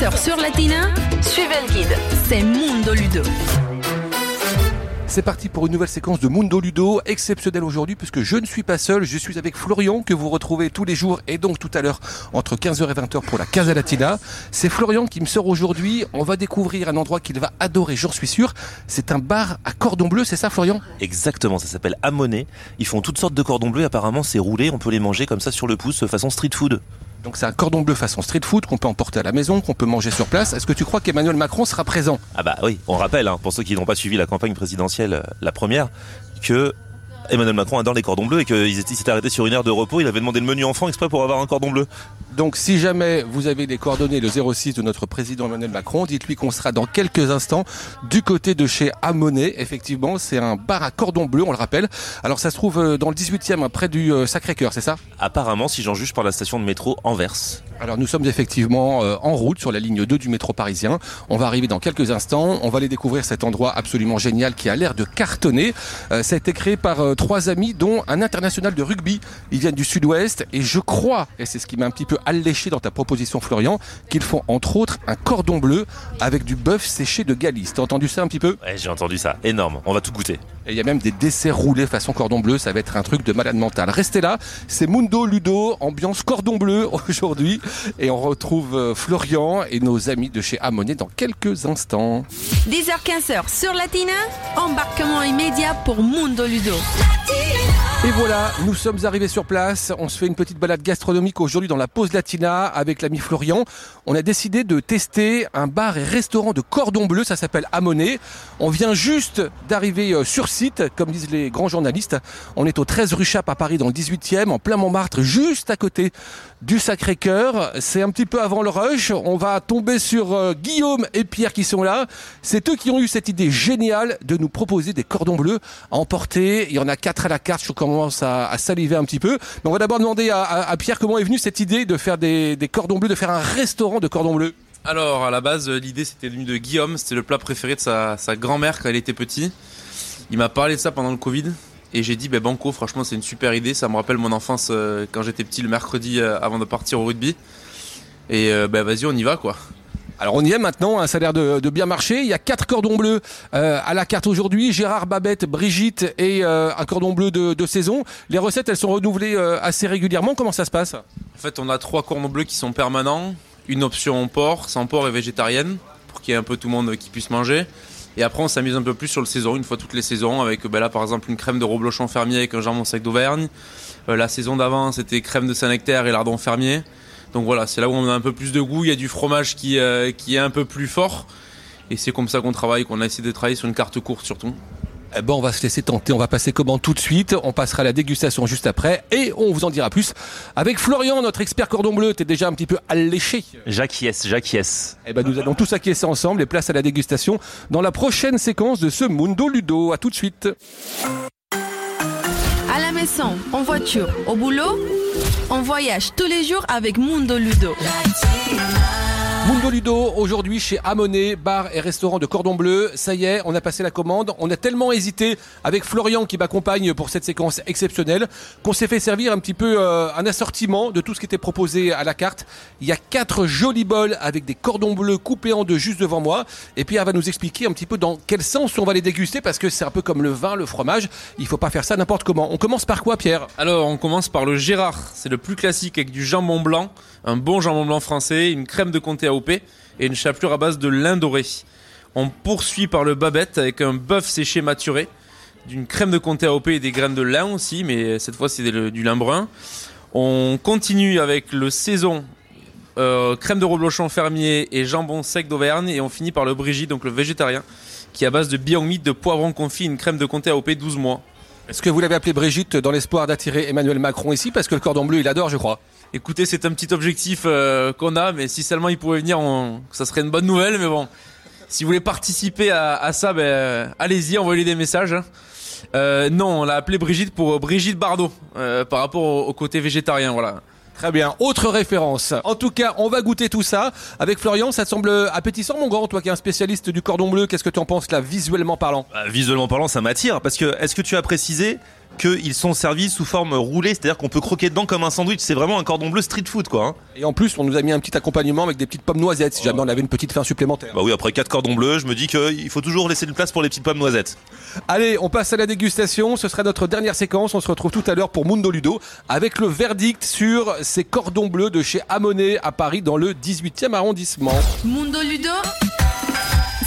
15h sur Latina, suivez le guide. C'est Mundo Ludo. C'est parti pour une nouvelle séquence de Mundo Ludo, exceptionnelle aujourd'hui puisque je ne suis pas seul, je suis avec Florian que vous retrouvez tous les jours et donc tout à l'heure entre 15h et 20h pour la Casa Latina. C'est Florian qui me sort aujourd'hui, on va découvrir un endroit qu'il va adorer, j'en suis sûr. C'est un bar à cordon bleu, c'est ça Florian? Exactement, ça s'appelle Amonet. Ils font toutes sortes de cordons bleus, apparemment c'est roulé, on peut les manger comme ça sur le pouce façon street food. Donc c'est un cordon bleu façon street food qu'on peut emporter à la maison, qu'on peut manger sur place. Est-ce que tu crois qu'Emmanuel Macron sera présent? Ah bah oui, on rappelle, hein, pour ceux qui n'ont pas suivi la campagne présidentielle, euh, la première, que Emmanuel Macron adore les cordons bleus et qu'il s'était arrêté sur une heure de repos, il avait demandé le menu enfant exprès pour avoir un cordon bleu. Donc si jamais vous avez les coordonnées, le 06 de notre président Emmanuel Macron, dites-lui qu'on sera dans quelques instants du côté de chez Amonet. Effectivement, c'est un bar à cordon bleu, on le rappelle. Alors ça se trouve euh, dans le 18e, près du euh, Sacré-Cœur, c'est ça? Apparemment, si j'en juge par la station de métro Anvers. Alors nous sommes effectivement euh, en route sur la ligne 2 du métro parisien. On va arriver dans quelques instants. On va aller découvrir cet endroit absolument génial qui a l'air de cartonner. Ça a été créé par trois amis dont un international de rugby. Ils viennent du sud-ouest et je crois, et c'est ce qui m'a un petit peu alléché dans ta proposition Florian, qu'ils font entre autres un cordon bleu avec du bœuf séché de Galice. T'as entendu ça un petit peu? Ouais, j'ai entendu ça. Énorme. On va tout goûter. Et il y a même des desserts roulés façon cordon bleu. Ça va être un truc de malade mental. Restez là. C'est Mundo Ludo, ambiance cordon bleu aujourd'hui. Et on retrouve euh, Florian et nos amis de chez Amonet dans quelques instants. 10h-15h sur Latina, embarquement immédiat pour Mundo Ludo. Et voilà, nous sommes arrivés sur place. On se fait une petite balade gastronomique aujourd'hui dans la pause latina avec l'ami Florian. On a décidé de tester un bar et restaurant de cordon bleu. Ça s'appelle Amonet. On vient juste d'arriver euh, sur site, comme disent les grands journalistes. On est au 13 rue Chappe à Paris dans le 18e, en plein Montmartre, juste à côté du Sacré-Cœur. C'est un petit peu avant le rush. On va tomber sur euh, Guillaume et Pierre qui sont là. C'est eux qui ont eu cette idée géniale de nous proposer des cordons bleus à emporter. Il y en a quatre à la carte. Je commence à, à saliver un petit peu. Mais on va d'abord demander à, Pierre comment est venue cette idée de faire des, cordons bleus, de faire un restaurant de cordons bleus. Alors, à la base, euh, l'idée c'était venu de Guillaume, c'était le plat préféré de sa, grand-mère quand elle était petit. Il m'a parlé de ça pendant le Covid et j'ai dit, ben Banco, franchement, c'est une super idée. Ça me rappelle mon enfance euh, quand j'étais petit le mercredi euh, avant de partir au rugby. Et euh, ben vas-y, on y va quoi. Alors on y est maintenant, ça a l'air de, bien marcher. Il y a quatre cordons bleus euh, à la carte aujourd'hui. Gérard, Babette, Brigitte et euh, un cordon bleu de, saison. Les recettes, elles sont renouvelées euh, assez régulièrement. Comment ça se passe? En fait, on a trois cordons bleus qui sont permanents, une option porc, sans porc et végétarienne, pour qu'il y ait un peu tout le monde qui puisse manger. Et après, on s'amuse un peu plus sur le saison, une fois toutes les saisons, avec ben là par exemple une crème de reblochon fermier avec un jambon sec d'Auvergne. La saison d'avant, c'était crème de Saint-Nectaire et lardon fermier. Donc voilà, c'est là où on a un peu plus de goût, il y a du fromage qui, euh, qui est un peu plus fort. Et c'est comme ça qu'on travaille, qu'on a essayé de travailler sur une carte courte surtout. Eh ben, on va se laisser tenter. On va passer commande tout de suite. On passera à la dégustation juste après et on vous en dira plus avec Florian, notre expert cordon bleu. T'es déjà un petit peu alléché. J'acquiesce, j'acquiesce. Eh ben, nous allons tous acquiescer ensemble et place à la dégustation dans la prochaine séquence de ce Mundo Ludo. À tout de suite. En voiture, au boulot, on voyage tous les jours avec Mundo Ludo. Mundo Ludo, aujourd'hui chez Amonet, bar et restaurant de cordon bleu. Ça y est, on a passé la commande. On a tellement hésité avec Florian qui m'accompagne pour cette séquence exceptionnelle qu'on s'est fait servir un petit peu euh, un assortiment de tout ce qui était proposé à la carte. Il y a quatre jolis bols avec des cordons bleus coupés en deux juste devant moi. Et Pierre va nous expliquer un petit peu dans quel sens on va les déguster parce que c'est un peu comme le vin, le fromage. Il faut pas faire ça n'importe comment. On commence par quoi, Pierre? Alors, on commence par le Gérard. C'est le plus classique avec du jambon blanc, un bon jambon blanc français, une crème de comté Et une chapelure à base de lin doré. On poursuit par le Babette avec un bœuf séché maturé, d'une crème de comté AOP et des graines de lin aussi, mais cette fois c'est du lin brun. On continue avec le Saison, euh, crème de reblochon fermier et jambon sec d'Auvergne et on finit par le Brigitte, donc le végétarien, qui à base de beyond de poivron confit, une crème de comté AOP 12 mois. Est-ce que vous l'avez appelé Brigitte dans l'espoir d'attirer Emmanuel Macron ici? Parce que le cordon bleu il adore, je crois. Écoutez, c'est un petit objectif euh, qu'on a, mais si seulement il pouvait venir, on- ça serait une bonne nouvelle. Mais bon, si vous voulez participer à, à ça, ben, euh, allez-y, envoyez des messages. hein. Euh, non, on l'a appelé Brigitte pour euh, Brigitte Bardot, euh, par rapport au, au côté végétarien, voilà. Très bien, autre référence. En tout cas, on va goûter tout ça. Avec Florian, ça te semble appétissant, mon grand Toi qui es un spécialiste du cordon bleu, qu'est-ce que tu en penses là, visuellement parlant? Bah, visuellement parlant, ça m'attire parce que est-ce que tu as précisé qu'ils sont servis sous forme roulée, c'est-à-dire qu'on peut croquer dedans comme un sandwich. C'est vraiment un cordon bleu street food, quoi. hein. Et en plus, on nous a mis un petit accompagnement avec des petites pommes noisettes si jamais on avait une petite faim supplémentaire. Bah oui, après quatre cordons bleus, je me dis qu'il faut toujours laisser une place pour les petites pommes noisettes. Allez, on passe à la dégustation. Ce sera notre dernière séquence. On se retrouve tout à l'heure pour Mundo Ludo avec le verdict sur ces cordons bleus de chez Amonet à Paris dans le 18e arrondissement. Mundo Ludo,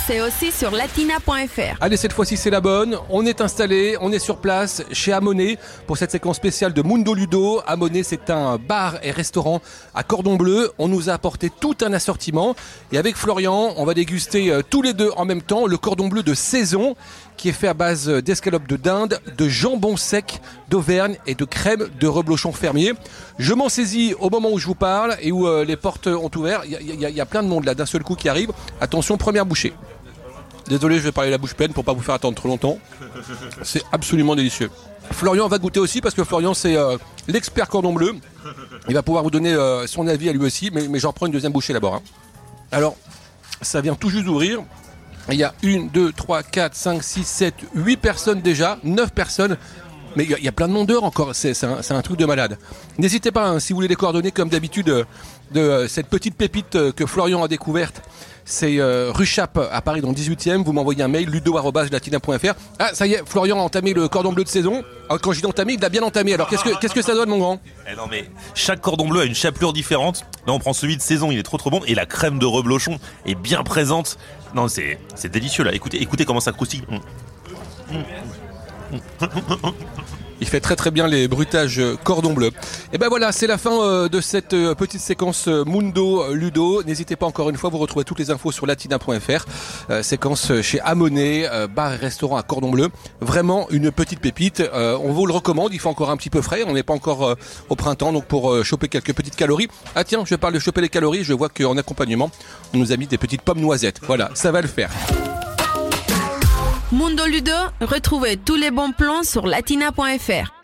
c'est aussi sur latina.fr. Allez, cette fois-ci, c'est la bonne. On est installé, on est sur place chez Amonet pour cette séquence spéciale de Mundo Ludo. Amonet, c'est un bar et restaurant à cordon bleu. On nous a apporté tout un assortiment. Et avec Florian, on va déguster euh, tous les deux en même temps le cordon bleu de saison qui est fait à base d'escalopes de dinde, de jambon sec d'Auvergne et de crème de reblochon fermier. Je m'en saisis au moment où je vous parle et où euh, les portes ont ouvert. Il y a plein de monde là d'un seul coup qui arrive. Attention, première bouchée. Désolé, je vais parler la bouche pleine pour pas vous faire attendre trop longtemps. C'est absolument délicieux. Florian va goûter aussi parce que Florian c'est euh, l'expert cordon bleu. Il va pouvoir vous donner euh, son avis à lui aussi, mais, j'en prends une deuxième bouchée d'abord. hein. Alors, ça vient tout juste d'ouvrir. Il y a une, deux, trois, quatre, cinq, six, sept, huit personnes déjà, neuf personnes. Mais il y a- plein de monde dehors encore, c'est un, truc de malade. N'hésitez pas, hein, si vous voulez les coordonnées comme d'habitude euh, de euh, cette petite pépite euh, que Florian a découverte, c'est euh, rue à Paris dans le 18e, vous m'envoyez un mail ludo.latina.fr. Ah ça y est, Florian a entamé le cordon bleu de saison. Alors, quand je dis entamé, il l'a bien entamé. Alors qu'est-ce que, ça donne mon grand? Eh non mais chaque cordon bleu a une chapelure différente. Là on prend celui de saison, il est trop trop bon et la crème de reblochon est bien présente. Non c'est délicieux là. Écoutez écoutez comment ça croustille. Mm. Il fait très très bien les bruitages cordon bleu. Et ben voilà, c'est la fin euh, de cette euh, petite séquence euh, Mundo Ludo. N'hésitez pas encore une fois, vous retrouvez toutes les infos sur latina.fr. Séquence chez Amonet, bar et restaurant à cordon bleu. Vraiment une petite pépite. On vous le recommande, il fait encore un petit peu frais. On n'est pas encore au printemps, donc pour choper quelques petites calories. Ah tiens, je parle de choper les calories, je vois qu'en accompagnement, on nous a mis des petites pommes noisettes. Voilà, ça va le faire. Mundo Ludo, retrouvez tous les bons plans sur latina.fr.